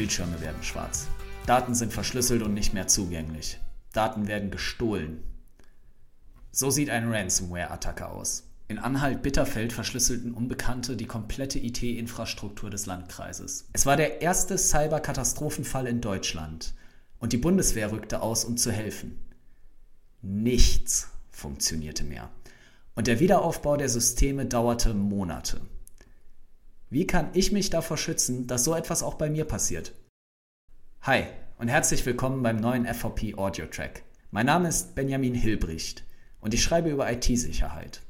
Bildschirme werden schwarz. Daten sind verschlüsselt und nicht mehr zugänglich. Daten werden gestohlen. So sieht eine Ransomware-Attacke aus. In Anhalt-Bitterfeld verschlüsselten Unbekannte die komplette IT-Infrastruktur des Landkreises. Es war der erste Cyber-Katastrophenfall in Deutschland und die Bundeswehr rückte aus, um zu helfen. Nichts funktionierte mehr. Und der Wiederaufbau der Systeme dauerte Monate. Wie kann ich mich davor schützen, dass so etwas auch bei mir passiert? Hi und herzlich willkommen beim neuen FVP Audio Track. Mein Name ist Benjamin Hilbricht und ich schreibe über IT-Sicherheit.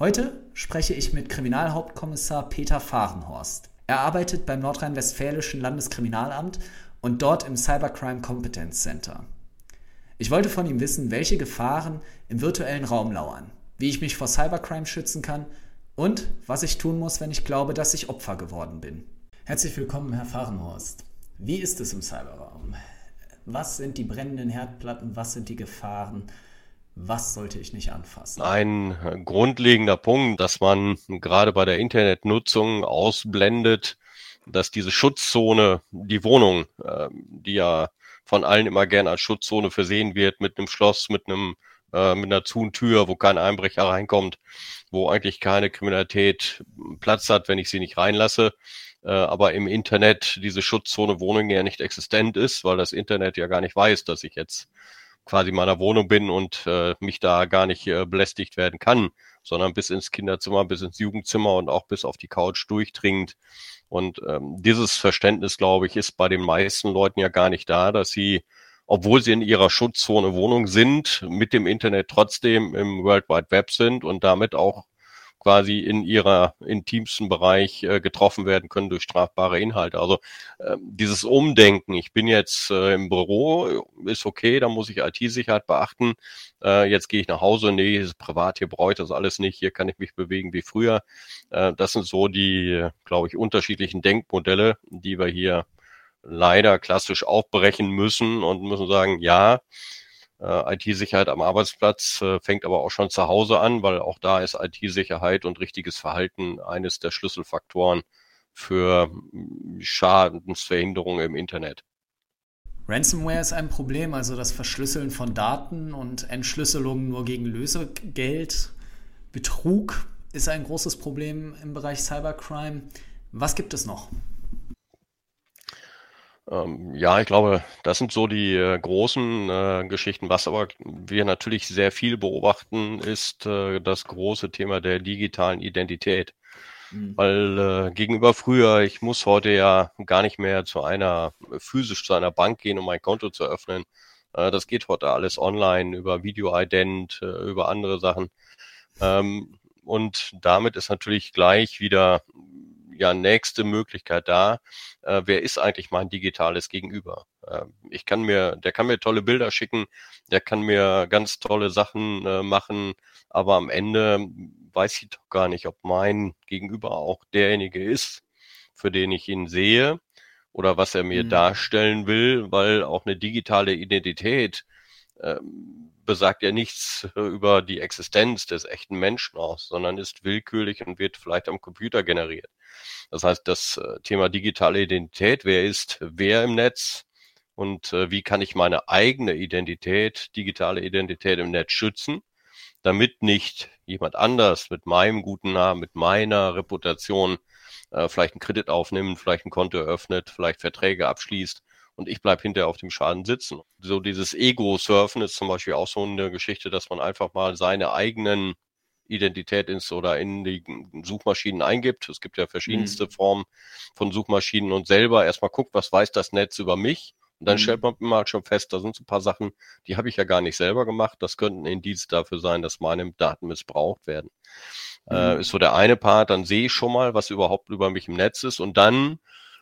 Heute spreche ich mit Kriminalhauptkommissar Peter Fahrenhorst. Er arbeitet beim Nordrhein-Westfälischen Landeskriminalamt und dort im Cybercrime Competence Center. Ich wollte von ihm wissen, welche Gefahren im virtuellen Raum lauern, wie ich mich vor Cybercrime schützen kann und was ich tun muss, wenn ich glaube, dass ich Opfer geworden bin. Herzlich willkommen, Herr Fahrenhorst. Wie ist es im Cyberraum? Was sind die brennenden Herdplatten? Was sind die Gefahren? Was sollte ich nicht anfassen? Ein grundlegender Punkt, dass man gerade bei der Internetnutzung ausblendet, dass diese Schutzzone, die Wohnung, ähm, die ja von allen immer gern als Schutzzone versehen wird, mit einem Schloss, mit einem äh, mit einer Zuntür, wo kein Einbrecher reinkommt, wo eigentlich keine Kriminalität Platz hat, wenn ich sie nicht reinlasse, äh, aber im Internet diese Schutzzone Wohnung ja nicht existent ist, weil das Internet ja gar nicht weiß, dass ich jetzt quasi in meiner Wohnung bin und äh, mich da gar nicht äh, belästigt werden kann, sondern bis ins Kinderzimmer, bis ins Jugendzimmer und auch bis auf die Couch durchdringt. Und ähm, dieses Verständnis, glaube ich, ist bei den meisten Leuten ja gar nicht da, dass sie obwohl sie in ihrer Schutzzone Wohnung sind, mit dem Internet trotzdem im World Wide Web sind und damit auch quasi in ihrer intimsten Bereich äh, getroffen werden können durch strafbare Inhalte. Also äh, dieses Umdenken, ich bin jetzt äh, im Büro, ist okay, da muss ich IT-Sicherheit beachten. Äh, jetzt gehe ich nach Hause, nee, ist privat, hier brauche ich das alles nicht, hier kann ich mich bewegen wie früher. Äh, das sind so die, glaube ich, unterschiedlichen Denkmodelle, die wir hier leider klassisch aufbrechen müssen und müssen sagen, ja, äh, IT-Sicherheit am Arbeitsplatz äh, fängt aber auch schon zu Hause an, weil auch da ist IT-Sicherheit und richtiges Verhalten eines der Schlüsselfaktoren für Schadensverhinderung im Internet. Ransomware ist ein Problem, also das Verschlüsseln von Daten und Entschlüsselung nur gegen Lösegeld. Betrug ist ein großes Problem im Bereich Cybercrime. Was gibt es noch? Ähm, ja, ich glaube, das sind so die äh, großen äh, Geschichten. Was aber wir natürlich sehr viel beobachten, ist äh, das große Thema der digitalen Identität. Mhm. Weil äh, gegenüber früher, ich muss heute ja gar nicht mehr zu einer physisch zu einer Bank gehen, um mein Konto zu öffnen. Äh, das geht heute alles online über Video-Ident, äh, über andere Sachen. Ähm, und damit ist natürlich gleich wieder ja nächste Möglichkeit da. Äh, wer ist eigentlich mein digitales Gegenüber? Äh, ich kann mir, der kann mir tolle Bilder schicken, der kann mir ganz tolle Sachen äh, machen, aber am Ende weiß ich doch gar nicht, ob mein Gegenüber auch derjenige ist, für den ich ihn sehe oder was er mir mhm. darstellen will, weil auch eine digitale Identität ähm, besagt ja nichts über die Existenz des echten Menschen aus, sondern ist willkürlich und wird vielleicht am Computer generiert. Das heißt, das äh, Thema digitale Identität, wer ist wer im Netz und äh, wie kann ich meine eigene Identität, digitale Identität im Netz schützen, damit nicht jemand anders mit meinem guten Namen, mit meiner Reputation äh, vielleicht einen Kredit aufnimmt, vielleicht ein Konto eröffnet, vielleicht Verträge abschließt und ich bleib hinterher auf dem Schaden sitzen. So dieses Ego-Surfen ist zum Beispiel auch so eine Geschichte, dass man einfach mal seine eigenen Identität ins oder in die Suchmaschinen eingibt. Es gibt ja verschiedenste mhm. Formen von Suchmaschinen und selber erstmal guckt, was weiß das Netz über mich. Und dann mhm. stellt man immer schon fest, da sind so ein paar Sachen, die habe ich ja gar nicht selber gemacht. Das könnten Indiz dafür sein, dass meine Daten missbraucht werden. Äh, mhm. Äh, ist so der eine Part, dann sehe ich schon mal, was überhaupt über mich im Netz ist. Und dann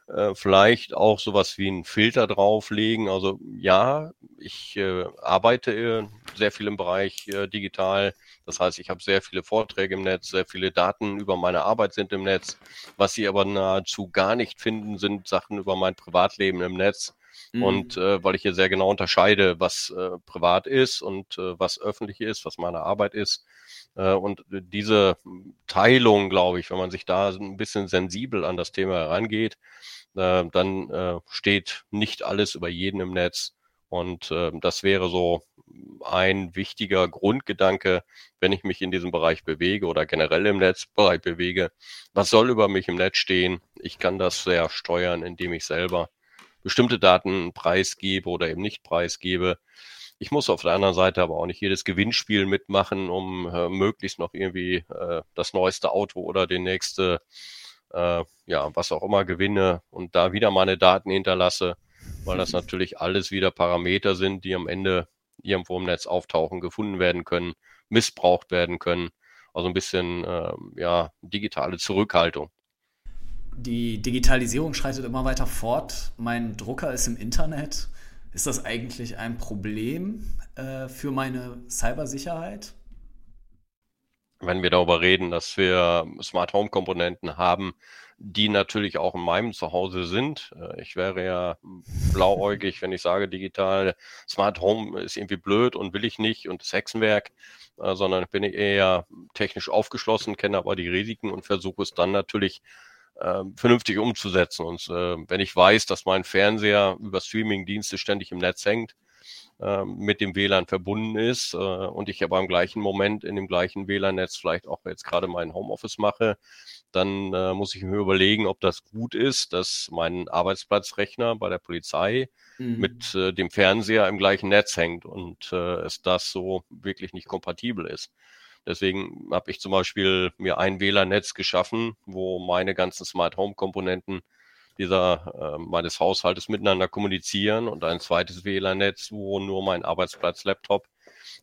äh, vielleicht auch sowas wie einen Filter drauflegen. Also ja, ich äh, arbeite äh, sehr viel im Bereich äh, digital. Das heißt, ich habe sehr viele Vorträge im Netz, sehr viele Daten über meine Arbeit sind im Netz. Was Sie aber nahezu gar nicht finden, sind Sachen über mein Privatleben im Netz. Mhm. Und äh, weil ich hier sehr genau unterscheide, was äh, privat ist und äh, was öffentlich ist, was meine Arbeit ist. Äh, und diese Teilung, glaube ich, wenn man sich da ein bisschen sensibel an das Thema herangeht, äh, dann äh, steht nicht alles über jeden im Netz. Und äh, das wäre so ein wichtiger Grundgedanke, wenn ich mich in diesem Bereich bewege oder generell im Netzbereich bewege. Was soll über mich im Netz stehen? Ich kann das sehr steuern, indem ich selber bestimmte Daten preisgebe oder eben nicht preisgebe. Ich muss auf der anderen Seite aber auch nicht jedes Gewinnspiel mitmachen, um äh, möglichst noch irgendwie äh, das neueste Auto oder den nächste, äh, ja, was auch immer gewinne und da wieder meine Daten hinterlasse, weil das natürlich alles wieder Parameter sind, die am Ende irgendwo im Netz auftauchen, gefunden werden können, missbraucht werden können. Also ein bisschen äh, ja, digitale Zurückhaltung. Die Digitalisierung schreitet immer weiter fort. Mein Drucker ist im Internet. Ist das eigentlich ein Problem äh, für meine Cybersicherheit? Wenn wir darüber reden, dass wir Smart Home Komponenten haben, die natürlich auch in meinem Zuhause sind. Äh, ich wäre ja blauäugig, wenn ich sage, digital Smart Home ist irgendwie blöd und will ich nicht und das Hexenwerk, äh, sondern bin ich eher technisch aufgeschlossen, kenne aber die Risiken und versuche es dann natürlich äh, vernünftig umzusetzen. Und äh, wenn ich weiß, dass mein Fernseher über Streaming-Dienste ständig im Netz hängt, äh, mit dem WLAN verbunden ist äh, und ich aber im gleichen Moment in dem gleichen WLAN-Netz vielleicht auch jetzt gerade mein Homeoffice mache, dann äh, muss ich mir überlegen, ob das gut ist, dass mein Arbeitsplatzrechner bei der Polizei mhm. mit äh, dem Fernseher im gleichen Netz hängt und äh, es das so wirklich nicht kompatibel ist. Deswegen habe ich zum Beispiel mir ein WLAN-Netz geschaffen, wo meine ganzen Smart Home Komponenten dieser äh, meines Haushaltes miteinander kommunizieren und ein zweites WLAN-Netz, wo nur mein Arbeitsplatz-Laptop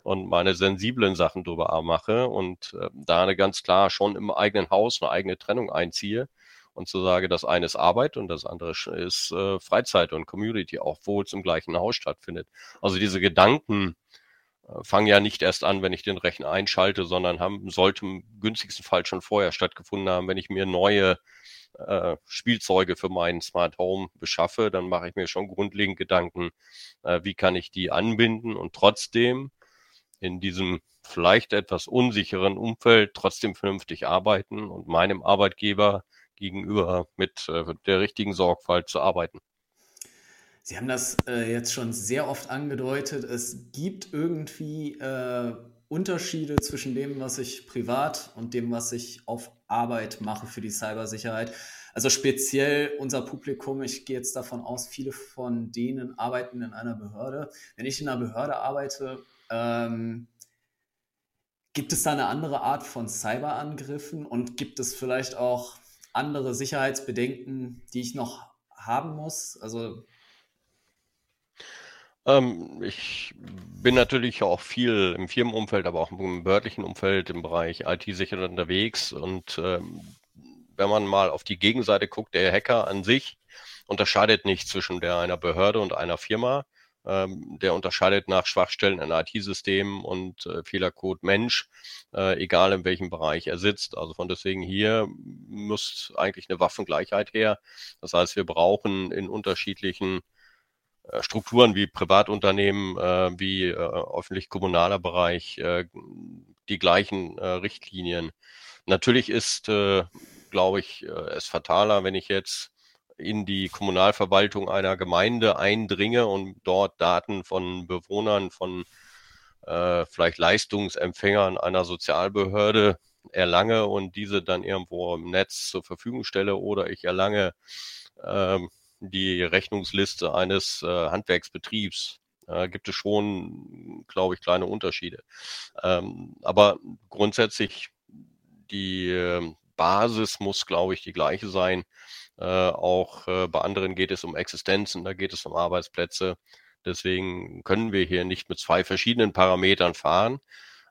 und meine sensiblen Sachen drüber mache und äh, da eine ganz klar schon im eigenen Haus eine eigene Trennung einziehe und zu so sage, das eine ist Arbeit und das andere ist äh, Freizeit und Community, auch wo es im gleichen Haus stattfindet. Also diese Gedanken, fangen ja nicht erst an, wenn ich den Rechner einschalte, sondern haben, sollte im günstigsten Fall schon vorher stattgefunden haben. Wenn ich mir neue äh, Spielzeuge für meinen Smart Home beschaffe, dann mache ich mir schon grundlegend Gedanken, äh, wie kann ich die anbinden und trotzdem in diesem vielleicht etwas unsicheren Umfeld trotzdem vernünftig arbeiten und meinem Arbeitgeber gegenüber mit äh, der richtigen Sorgfalt zu arbeiten. Sie haben das äh, jetzt schon sehr oft angedeutet. Es gibt irgendwie äh, Unterschiede zwischen dem, was ich privat und dem, was ich auf Arbeit mache für die Cybersicherheit. Also speziell unser Publikum, ich gehe jetzt davon aus, viele von denen arbeiten in einer Behörde. Wenn ich in einer Behörde arbeite, ähm, gibt es da eine andere Art von Cyberangriffen und gibt es vielleicht auch andere Sicherheitsbedenken, die ich noch haben muss? Also ähm, ich bin natürlich auch viel im Firmenumfeld, aber auch im behördlichen Umfeld im Bereich IT-Sicherheit unterwegs. Und ähm, wenn man mal auf die Gegenseite guckt, der Hacker an sich unterscheidet nicht zwischen der einer Behörde und einer Firma. Ähm, der unterscheidet nach Schwachstellen in IT-Systemen und äh, Fehlercode Mensch, äh, egal in welchem Bereich er sitzt. Also von deswegen hier muss eigentlich eine Waffengleichheit her. Das heißt, wir brauchen in unterschiedlichen Strukturen wie Privatunternehmen, äh, wie äh, öffentlich-kommunaler Bereich äh, die gleichen äh, Richtlinien. Natürlich ist, äh, glaube ich, äh, es fataler, wenn ich jetzt in die Kommunalverwaltung einer Gemeinde eindringe und dort Daten von Bewohnern, von äh, vielleicht Leistungsempfängern einer Sozialbehörde erlange und diese dann irgendwo im Netz zur Verfügung stelle oder ich erlange ähm, die Rechnungsliste eines äh, Handwerksbetriebs äh, gibt es schon, glaube ich, kleine Unterschiede. Ähm, aber grundsätzlich die äh, Basis muss, glaube ich, die gleiche sein. Äh, auch äh, bei anderen geht es um Existenzen, da geht es um Arbeitsplätze. Deswegen können wir hier nicht mit zwei verschiedenen Parametern fahren.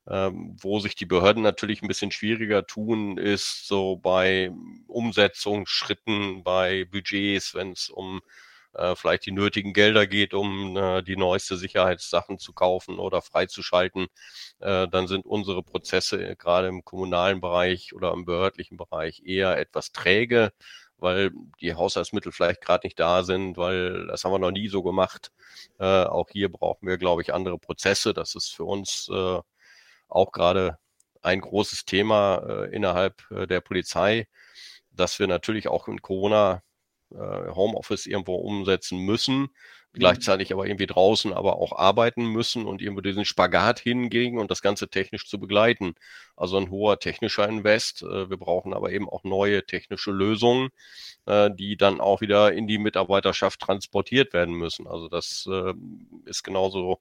Ähm, wo sich die Behörden natürlich ein bisschen schwieriger tun, ist so bei Umsetzungsschritten, bei Budgets, wenn es um äh, vielleicht die nötigen Gelder geht, um äh, die neueste Sicherheitssachen zu kaufen oder freizuschalten, äh, dann sind unsere Prozesse gerade im kommunalen Bereich oder im behördlichen Bereich eher etwas träge, weil die Haushaltsmittel vielleicht gerade nicht da sind, weil das haben wir noch nie so gemacht. Äh, auch hier brauchen wir, glaube ich, andere Prozesse. Das ist für uns äh, auch gerade ein großes Thema äh, innerhalb äh, der Polizei, dass wir natürlich auch in Corona äh, Homeoffice irgendwo umsetzen müssen, Mhm. gleichzeitig aber irgendwie draußen aber auch arbeiten müssen und irgendwo diesen Spagat hingegen und das Ganze technisch zu begleiten. Also ein hoher technischer Invest. Äh, wir brauchen aber eben auch neue technische Lösungen, äh, die dann auch wieder in die Mitarbeiterschaft transportiert werden müssen. Also das äh, ist genauso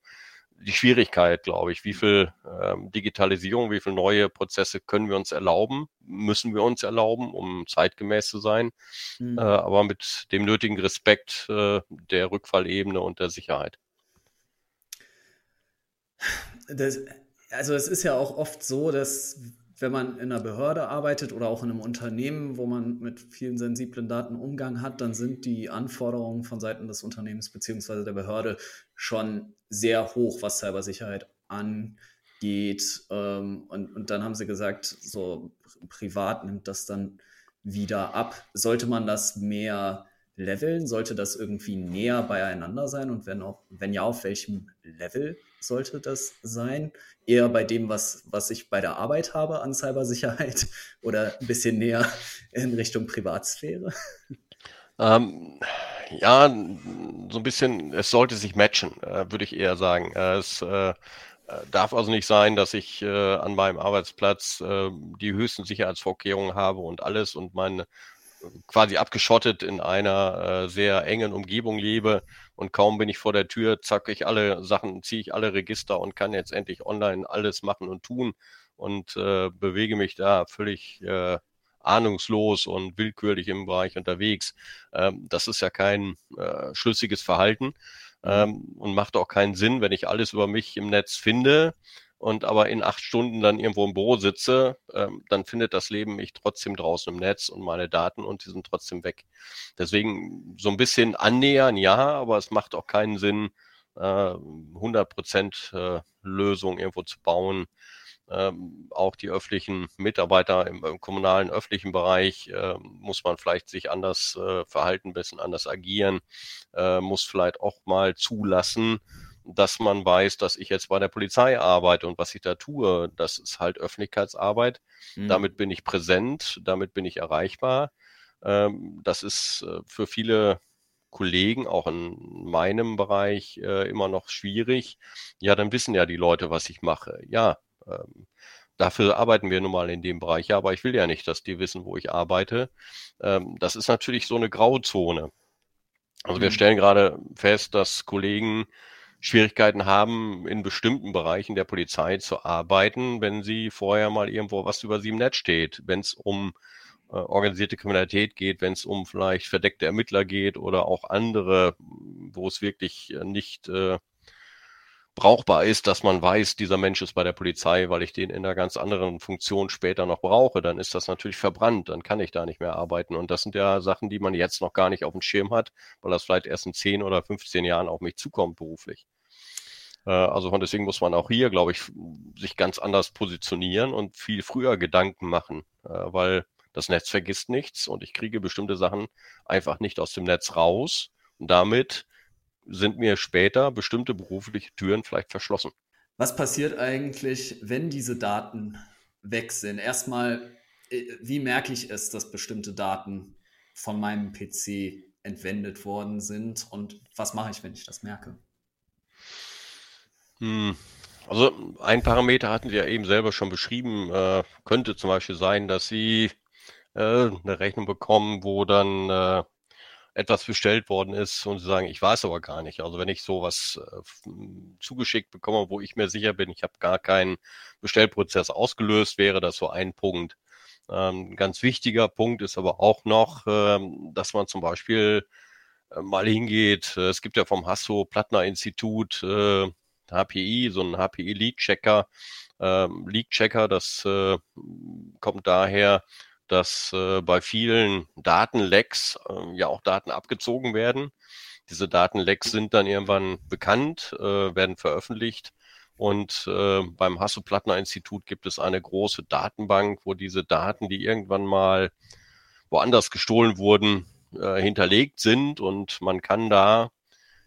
die Schwierigkeit, glaube ich. Wie viel ähm, Digitalisierung, wie viel neue Prozesse können wir uns erlauben, müssen wir uns erlauben, um zeitgemäß zu sein, mhm. äh, aber mit dem nötigen Respekt äh, der Rückfallebene und der Sicherheit. Das, also es ist ja auch oft so, dass wenn man in einer Behörde arbeitet oder auch in einem Unternehmen, wo man mit vielen sensiblen Daten Umgang hat, dann sind die Anforderungen von Seiten des Unternehmens bzw. der Behörde schon sehr hoch, was Cybersicherheit angeht. Ähm, und, und dann haben sie gesagt, so privat nimmt das dann wieder ab. Sollte man das mehr leveln? Sollte das irgendwie näher beieinander sein? Und wenn, auch, wenn ja, auf welchem Level sollte das sein? Eher bei dem, was, was ich bei der Arbeit habe an Cybersicherheit oder ein bisschen näher in Richtung Privatsphäre? Ähm, ja, so ein bisschen, es sollte sich matchen, äh, würde ich eher sagen. Äh, es äh, darf also nicht sein, dass ich äh, an meinem Arbeitsplatz die höchsten Sicherheitsvorkehrungen habe und alles und meine quasi abgeschottet in einer äh, sehr engen Umgebung lebe und kaum bin ich vor der Tür, zacke ich alle Sachen, ziehe ich alle Register und kann jetzt endlich online alles machen und tun und äh, bewege mich da völlig äh, ahnungslos und willkürlich im Bereich unterwegs. Ähm, das ist ja kein äh, schlüssiges Verhalten mhm. ähm, und macht auch keinen Sinn, wenn ich alles über mich im Netz finde und aber in acht Stunden dann irgendwo im Büro sitze, ähm, dann findet das Leben mich trotzdem draußen im Netz und meine Daten und die sind trotzdem weg. Deswegen so ein bisschen annähern, ja, aber es macht auch keinen Sinn, äh, 100 Prozent äh, Lösung irgendwo zu bauen. Ähm, auch die öffentlichen Mitarbeiter im, im kommunalen öffentlichen Bereich äh, muss man vielleicht sich anders äh, verhalten, ein bisschen anders agieren, äh, muss vielleicht auch mal zulassen, dass man weiß, dass ich jetzt bei der Polizei arbeite und was ich da tue, das ist halt Öffentlichkeitsarbeit. Mhm. Damit bin ich präsent, damit bin ich erreichbar. Ähm, das ist äh, für viele Kollegen, auch in meinem Bereich, äh, immer noch schwierig. Ja, dann wissen ja die Leute, was ich mache. Ja, ähm, dafür arbeiten wir nun mal in dem Bereich. Ja, aber ich will ja nicht, dass die wissen, wo ich arbeite. Ähm, das ist natürlich so eine Grauzone. Also wir mhm. stellen gerade fest, dass Kollegen Schwierigkeiten haben, in bestimmten Bereichen der Polizei zu arbeiten, wenn sie vorher mal irgendwo was über sie im Netz steht, wenn es um äh, organisierte Kriminalität geht, wenn es um vielleicht verdeckte Ermittler geht oder auch andere, wo es wirklich äh, nicht äh, brauchbar ist, dass man weiß, dieser Mensch ist bei der Polizei, weil ich den in einer ganz anderen Funktion später noch brauche, dann ist das natürlich verbrannt, dann kann ich da nicht mehr arbeiten. Und das sind ja Sachen, die man jetzt noch gar nicht auf dem Schirm hat, weil das vielleicht erst in 10 oder 15 Jahren auf mich zukommt beruflich. Äh, also von deswegen muss man auch hier, glaube ich, sich ganz anders positionieren und viel früher Gedanken machen, äh, weil das Netz vergisst nichts und ich kriege bestimmte Sachen einfach nicht aus dem Netz raus. Und damit sind mir später bestimmte berufliche Türen vielleicht verschlossen. Was passiert eigentlich, wenn diese Daten weg sind? Erstmal, äh, wie merke ich es, dass bestimmte Daten von meinem PC entwendet worden sind und was mache ich, wenn ich das merke? Hm. Also ein Parameter hatten Sie ja eben selber schon beschrieben, äh, könnte zum Beispiel sein, dass Sie äh, eine Rechnung bekommen, wo dann äh, etwas bestellt worden ist und Sie sagen, ich weiß aber gar nicht. Also wenn ich sowas äh, zugeschickt bekomme, wo ich mir sicher bin, ich habe gar keinen Bestellprozess ausgelöst, wäre das so ein Punkt. Ähm, ganz wichtiger Punkt ist aber auch noch, ähm, dass man zum Beispiel äh, mal hingeht. Äh, es gibt ja vom Hasso-Plattner-Institut äh, HPI, so ein HPI-Leak-Checker. Ähm, Leak-Checker, das äh, kommt daher, dass äh, bei vielen Datenlecks äh, ja auch Daten abgezogen werden. Diese Datenlecks sind dann irgendwann bekannt, äh, werden veröffentlicht. Und äh, beim Hasso-Plattner-Institut gibt es eine große Datenbank, wo diese Daten, die irgendwann mal woanders gestohlen wurden, äh, hinterlegt sind und man kann da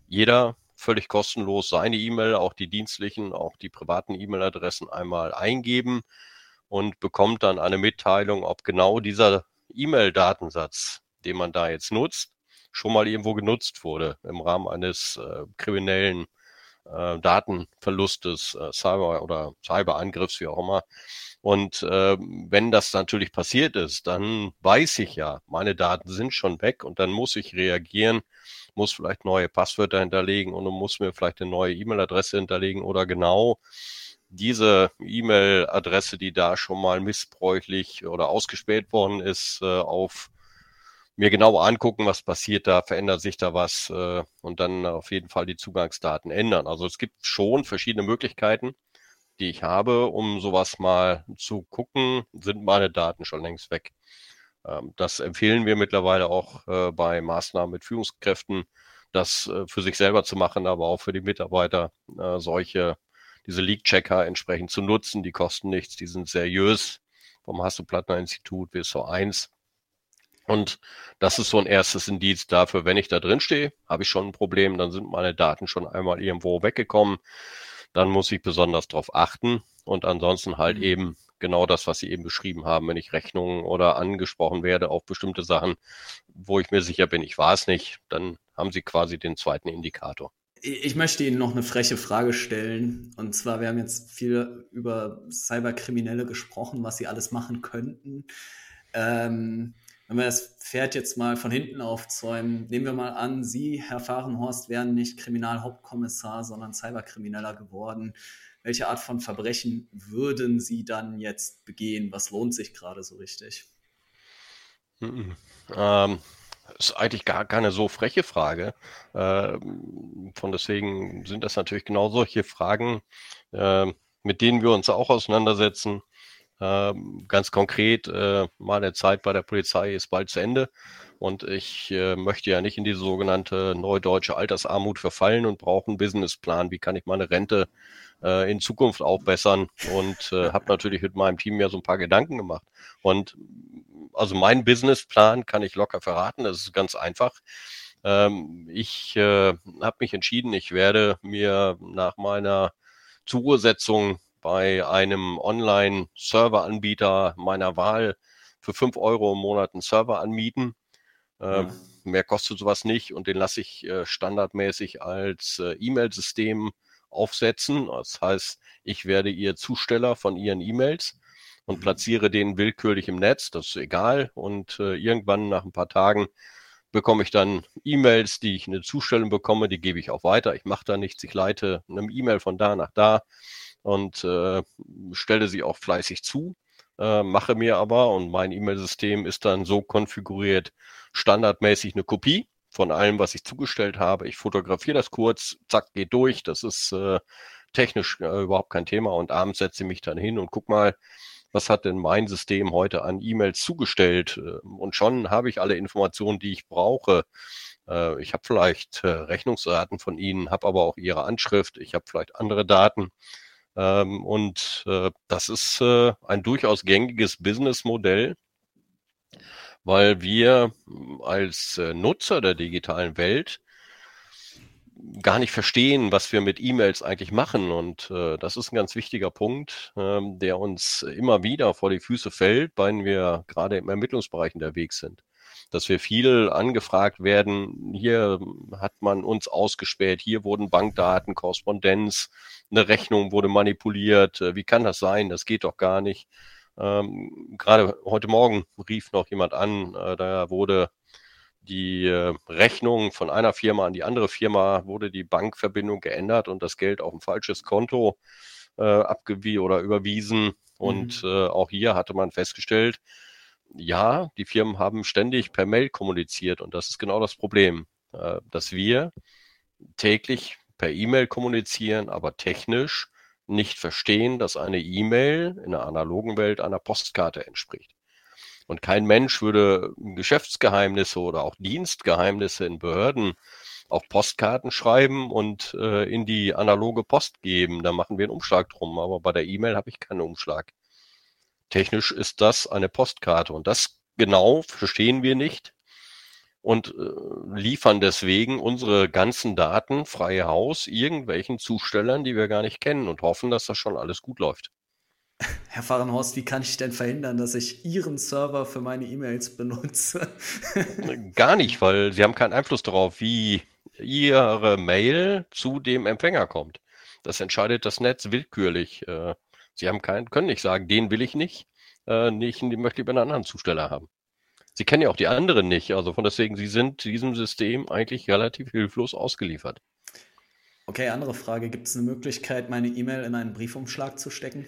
jeder völlig kostenlos seine E-Mail, auch die dienstlichen, auch die privaten E-Mail-Adressen einmal eingeben und bekommt dann eine Mitteilung, ob genau dieser E-Mail-Datensatz, den man da jetzt nutzt, schon mal irgendwo genutzt wurde im Rahmen eines äh, kriminellen äh, Datenverlustes, äh, Cyber- oder Cyberangriffs, wie auch immer. Und äh, wenn das natürlich passiert ist, dann weiß ich ja, meine Daten sind schon weg und dann muss ich reagieren, muss vielleicht neue Passwörter hinterlegen und muss mir vielleicht eine neue E-Mail-Adresse hinterlegen oder genau diese E-Mail-Adresse, die da schon mal missbräuchlich oder ausgespäht worden ist, äh, auf mir genau angucken, was passiert da, verändert sich da was äh, und dann auf jeden Fall die Zugangsdaten ändern. Also es gibt schon verschiedene Möglichkeiten, die ich habe, um sowas mal zu gucken, sind meine Daten schon längst weg. Ähm, das empfehlen wir mittlerweile auch äh, bei Maßnahmen mit Führungskräften, das für sich selber zu machen, aber auch für die Mitarbeiter solche, diese Leak-Checker entsprechend zu nutzen. Die kosten nichts, die sind seriös vom Hasso-Plattner-Institut WSO 1 und das ist so ein erstes Indiz dafür, wenn ich da drin stehe, habe ich schon ein Problem, dann sind meine Daten schon einmal irgendwo weggekommen. Dann muss ich besonders darauf achten und ansonsten halt mhm. eben genau das, was Sie eben beschrieben haben, wenn ich Rechnungen oder angesprochen werde auf bestimmte Sachen, wo ich mir sicher bin, ich war es nicht, dann haben Sie quasi den zweiten Indikator. Ich möchte Ihnen noch eine freche Frage stellen. Und zwar, wir haben jetzt viel über Cyberkriminelle gesprochen, was sie alles machen könnten. Ähm, wenn wir das Pferd jetzt mal von hinten aufzäumen, nehmen wir mal an, Sie, Herr Fahrenhorst, wären nicht Kriminalhauptkommissar, sondern Cyberkrimineller geworden. Welche Art von Verbrechen würden Sie dann jetzt begehen? Was lohnt sich gerade so richtig? Mhm. Ähm, ist eigentlich gar keine so freche Frage. Ähm, von deswegen sind das natürlich genau solche Fragen, äh, mit denen wir uns auch auseinandersetzen. Ähm, ganz konkret, äh, meine Zeit bei der Polizei ist bald zu Ende und ich äh, möchte ja nicht in diese sogenannte neudeutsche Altersarmut verfallen und brauche einen Businessplan. Wie kann ich meine Rente äh, in Zukunft aufbessern? Und äh, habe natürlich mit meinem Team ja so ein paar Gedanken gemacht. Und also mein Businessplan kann ich locker verraten. Das ist ganz einfach. Ähm, ich äh, habe mich entschieden, ich werde mir nach meiner Zuursetzung bei einem Online-Server-Anbieter meiner Wahl für fünf Euro im Monat einen Server anmieten. Äh, ja. Mehr kostet sowas nicht und den lasse ich äh, standardmäßig als äh, E-Mail-System aufsetzen. Das heißt, ich werde ihr Zusteller von ihren E-Mails und mhm. platziere den willkürlich im Netz. Das ist egal. Und äh, irgendwann nach ein paar Tagen bekomme ich dann E-Mails, die ich eine Zustellung bekomme, die gebe ich auch weiter. Ich mache da nichts. Ich leite eine E-Mail von da nach da und äh, stelle sie auch fleißig zu, äh, mache mir aber und mein E-Mail-System ist dann so konfiguriert, standardmäßig eine Kopie von allem, was ich zugestellt habe. Ich fotografiere das kurz, zack, geht durch. Das ist äh, technisch äh, überhaupt kein Thema und abends setze ich mich dann hin und guck mal, was hat denn mein System heute an E-Mails zugestellt? Äh, und schon habe ich alle Informationen, die ich brauche. Äh, ich habe vielleicht Rechnungsdaten von Ihnen, habe aber auch Ihre Anschrift, ich habe vielleicht andere Daten. Ähm, und äh, das ist äh, ein durchaus gängiges Businessmodell, weil wir als äh, Nutzer der digitalen Welt gar nicht verstehen, was wir mit E-Mails eigentlich machen. Und äh, das ist ein ganz wichtiger Punkt, ähm, der uns immer wieder vor die Füße fällt, wenn wir gerade im Ermittlungsbereich unterwegs sind dass wir viel angefragt werden. Hier hat man uns ausgespäht, hier wurden Bankdaten, Korrespondenz, eine Rechnung wurde manipuliert. Äh, wie kann das sein? Das geht doch gar nicht. Ähm, gerade heute Morgen rief noch jemand an, äh, da wurde die äh, Rechnung von einer Firma an die andere Firma, wurde die Bankverbindung geändert und das Geld auf ein falsches Konto äh, abgewiesen oder überwiesen. Und mhm. äh, auch hier hatte man festgestellt, ja, die Firmen haben ständig per Mail kommuniziert und das ist genau das Problem, äh, dass wir täglich per E-Mail kommunizieren, aber technisch nicht verstehen, dass eine E-Mail in der analogen Welt einer Postkarte entspricht. Und kein Mensch würde Geschäftsgeheimnisse oder auch Dienstgeheimnisse in Behörden auf Postkarten schreiben und äh, in die analoge Post geben. Da machen wir einen Umschlag drum. Aber bei der E-Mail habe ich keinen Umschlag. Technisch ist das eine Postkarte und das genau, verstehen wir nicht und äh, liefern deswegen unsere ganzen Daten frei Haus irgendwelchen Zustellern, die wir gar nicht kennen und hoffen, dass das schon alles gut läuft. Herr Fahrenhorst, wie kann ich denn verhindern, dass ich Ihren Server für meine E-Mails benutze? Gar nicht, weil Sie haben keinen Einfluss darauf, wie Ihre Mail zu dem Empfänger kommt. Das entscheidet das Netz willkürlich. Äh, Sie haben keinen, können nicht sagen, den will ich nicht, äh, nicht, den möchte ich bei einem anderen Zusteller haben. Sie kennen ja auch die anderen nicht. Also von deswegen, Sie sind diesem System eigentlich relativ hilflos ausgeliefert. Okay, andere Frage. Gibt es eine Möglichkeit, meine E-Mail in einen Briefumschlag zu stecken?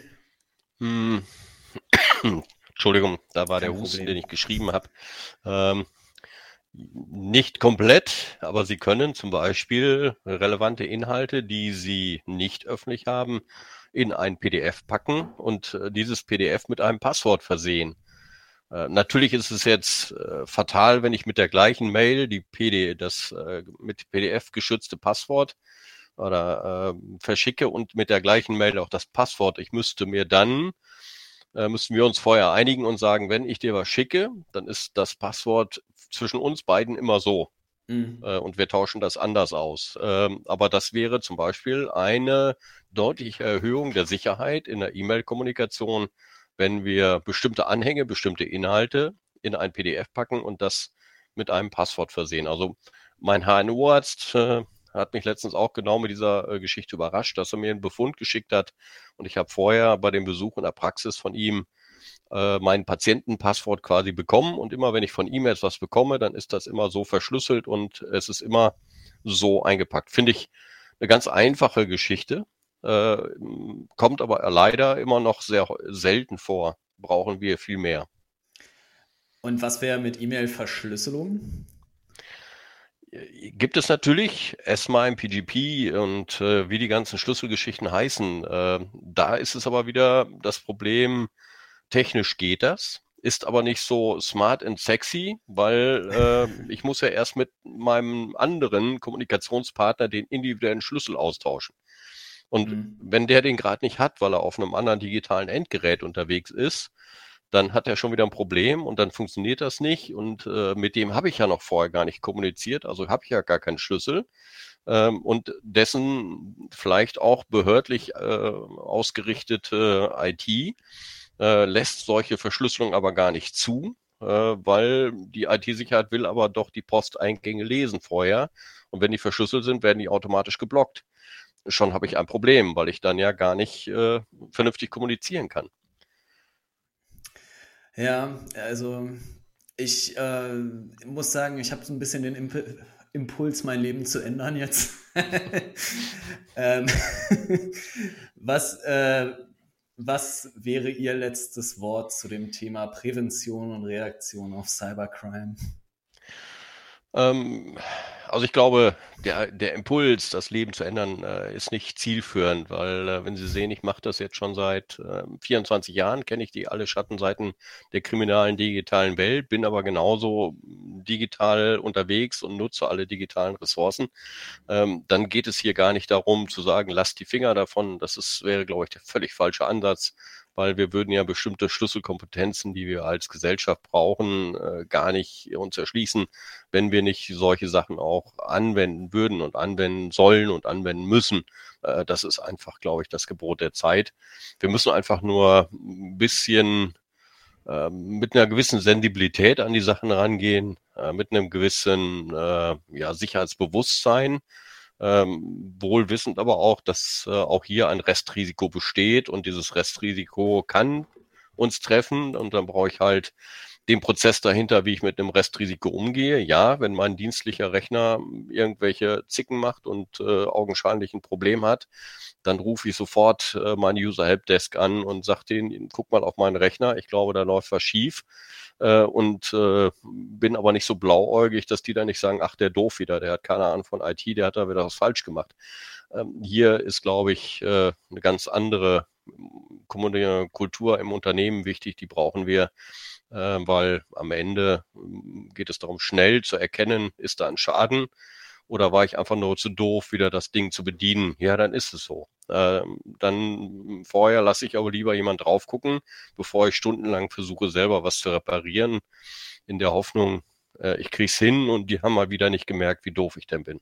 Hm. Entschuldigung, da war Kein der Husten, den ich geschrieben habe. Ähm, nicht komplett, aber Sie können zum Beispiel relevante Inhalte, die Sie nicht öffentlich haben, in ein PDF packen und äh, dieses PDF mit einem Passwort versehen. Äh, natürlich ist es jetzt äh, fatal, wenn ich mit der gleichen Mail die PD, das mit PDF geschützte Passwort oder verschicke und mit der gleichen Mail auch das Passwort. Ich müsste mir dann, müssten wir uns vorher einigen und sagen, wenn ich dir was schicke, dann ist das Passwort zwischen uns beiden immer so. Mhm. Äh, und wir tauschen das anders aus. Ähm, aber das wäre zum Beispiel eine deutliche Erhöhung der Sicherheit in der E-Mail-Kommunikation wenn wir bestimmte Anhänge, bestimmte Inhalte in ein PDF packen und das mit einem Passwort versehen. Also mein HNO-Arzt äh, hat mich letztens auch genau mit dieser äh, Geschichte überrascht, dass er mir einen Befund geschickt hat und ich habe vorher bei dem Besuch in der Praxis von ihm äh, mein Patientenpasswort quasi bekommen und immer wenn ich von ihm etwas bekomme, dann ist das immer so verschlüsselt und es ist immer so eingepackt. Finde ich eine ganz einfache Geschichte, äh, kommt aber leider immer noch sehr selten vor. Brauchen wir viel mehr. Und was wäre mit E-Mail-Verschlüsselung? Gibt es natürlich, ESMA, PGP und äh, wie die ganzen Schlüsselgeschichten heißen. Äh, da ist es aber wieder das Problem, technisch geht das, ist aber nicht so smart and sexy, weil äh, ich muss ja erst mit meinem anderen Kommunikationspartner den individuellen Schlüssel austauschen. Und mhm. wenn der den gerade nicht hat, weil er auf einem anderen digitalen Endgerät unterwegs ist, dann hat er schon wieder ein Problem und dann funktioniert das nicht. Und äh, mit dem habe ich ja noch vorher gar nicht kommuniziert, also habe ich ja gar keinen Schlüssel. Ähm, und dessen vielleicht auch behördlich äh, ausgerichtete IT äh, lässt solche Verschlüsselung aber gar nicht zu, äh, weil die IT-Sicherheit will aber doch die Posteingänge lesen vorher. Und wenn die verschlüsselt sind, werden die automatisch geblockt schon habe ich ein Problem, weil ich dann ja gar nicht äh, vernünftig kommunizieren kann. Ja, also ich äh, muss sagen, ich habe so ein bisschen den Imp Impuls, mein Leben zu ändern jetzt. ähm, was, äh, was wäre Ihr letztes Wort zu dem Thema Prävention und Reaktion auf Cybercrime? Ähm, also ich glaube, der, der Impuls, das Leben zu ändern, äh, ist nicht zielführend, weil äh, wenn Sie sehen, ich mache das jetzt schon seit äh, 24 Jahren, kenne ich die alle Schattenseiten der kriminalen digitalen Welt, bin aber genauso digital unterwegs und nutze alle digitalen Ressourcen. Ähm, dann geht es hier gar nicht darum zu sagen, lasst die Finger davon. Das ist, wäre, glaube ich, der völlig falsche Ansatz weil wir würden ja bestimmte Schlüsselkompetenzen, die wir als Gesellschaft brauchen, äh, gar nicht uns erschließen, wenn wir nicht solche Sachen auch anwenden würden und anwenden sollen und anwenden müssen. Äh, das ist einfach, glaube ich, das Gebot der Zeit. Wir müssen einfach nur ein bisschen äh, mit einer gewissen Sensibilität an die Sachen rangehen, äh, mit einem gewissen äh, ja, Sicherheitsbewusstsein ähm, wohl wissend aber auch, dass äh, auch hier ein Restrisiko besteht und dieses Restrisiko kann uns treffen und dann brauche ich halt den Prozess dahinter, wie ich mit einem Restrisiko umgehe. Ja, wenn mein dienstlicher Rechner irgendwelche Zicken macht und äh, augenscheinlich ein Problem hat, dann rufe ich sofort äh, meinen User Helpdesk an und sage denen, guck mal auf meinen Rechner, ich glaube, da läuft was schief äh, und äh, bin aber nicht so blauäugig, dass die dann nicht sagen, ach, der doof wieder, der hat keine Ahnung von IT, der hat da wieder was falsch gemacht. Ähm, hier ist, glaube ich, äh, eine ganz andere Kultur im Unternehmen wichtig, die brauchen wir, äh, weil am Ende ähm, geht es darum, schnell zu erkennen, ist da ein Schaden oder war ich einfach nur zu doof, wieder das Ding zu bedienen? Ja, dann ist es so. Äh, dann vorher lasse ich aber lieber jemand drauf gucken, bevor ich stundenlang versuche, selber was zu reparieren, in der Hoffnung, äh, ich krieg's hin und die haben mal wieder nicht gemerkt, wie doof ich denn bin.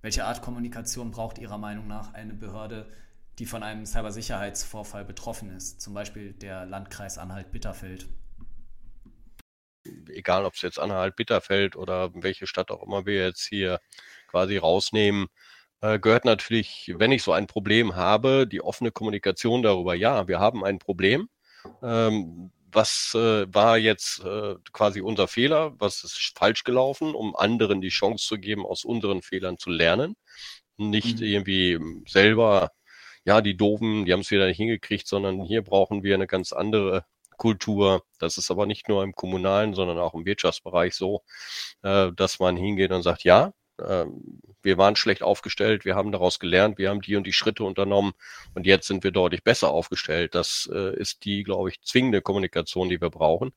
Welche Art Kommunikation braucht Ihrer Meinung nach eine Behörde, die von einem Cybersicherheitsvorfall betroffen ist, zum Beispiel der Landkreis Anhalt-Bitterfeld? Egal, ob es jetzt Anhalt-Bitterfeld oder welche Stadt auch immer wir jetzt hier quasi rausnehmen, äh, gehört natürlich, wenn ich so ein Problem habe, die offene Kommunikation darüber. Ja, wir haben ein Problem. Ähm, was äh, war jetzt äh, quasi unser Fehler, was ist falsch gelaufen, um anderen die Chance zu geben, aus unseren Fehlern zu lernen. Nicht mhm. irgendwie selber, ja, die Doofen, die haben es wieder nicht hingekriegt, sondern hier brauchen wir eine ganz andere Kultur. Das ist aber nicht nur im kommunalen, sondern auch im Wirtschaftsbereich so, äh, dass man hingeht und sagt, ja, ähm, wir waren schlecht aufgestellt, wir haben daraus gelernt, wir haben die und die Schritte unternommen und jetzt sind wir deutlich besser aufgestellt. Das äh, ist die, glaube ich, zwingende Kommunikation, die wir brauchen.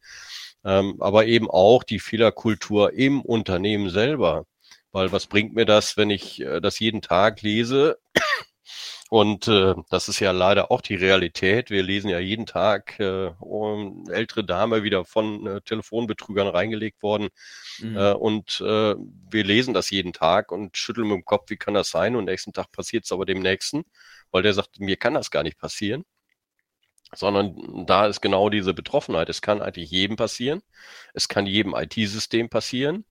Ähm, aber eben auch die Fehlerkultur im Unternehmen selber. Weil was bringt mir das, wenn ich äh, das jeden Tag lese und äh, das ist ja leider auch die Realität. Wir lesen ja jeden Tag äh, um, ältere Dame wieder von äh, Telefonbetrügern reingelegt worden. Mhm. Äh, und äh, wir lesen das jeden Tag und schütteln mit dem Kopf, wie kann das sein? Und nächsten Tag passiert es aber dem nächsten, weil der sagt, mir kann das gar nicht passieren. Sondern da ist genau diese Betroffenheit. Es kann eigentlich jedem passieren. Es kann jedem IT-System passieren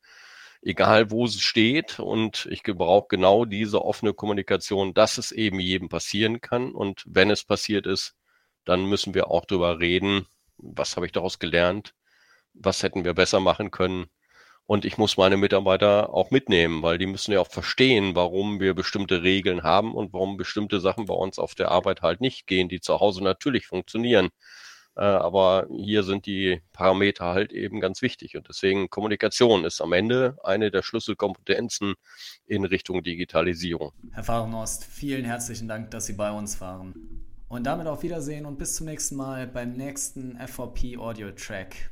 egal wo es steht. Und ich brauche genau diese offene Kommunikation, dass es eben jedem passieren kann. Und wenn es passiert ist, dann müssen wir auch darüber reden, was habe ich daraus gelernt, was hätten wir besser machen können. Und ich muss meine Mitarbeiter auch mitnehmen, weil die müssen ja auch verstehen, warum wir bestimmte Regeln haben und warum bestimmte Sachen bei uns auf der Arbeit halt nicht gehen, die zu Hause natürlich funktionieren. Äh, aber hier sind die Parameter halt eben ganz wichtig. Und deswegen Kommunikation ist am Ende eine der Schlüsselkompetenzen in Richtung Digitalisierung. Herr Fahrenhorst, vielen herzlichen Dank, dass Sie bei uns waren. Und damit auf Wiedersehen und bis zum nächsten Mal beim nächsten FVP Audio Track.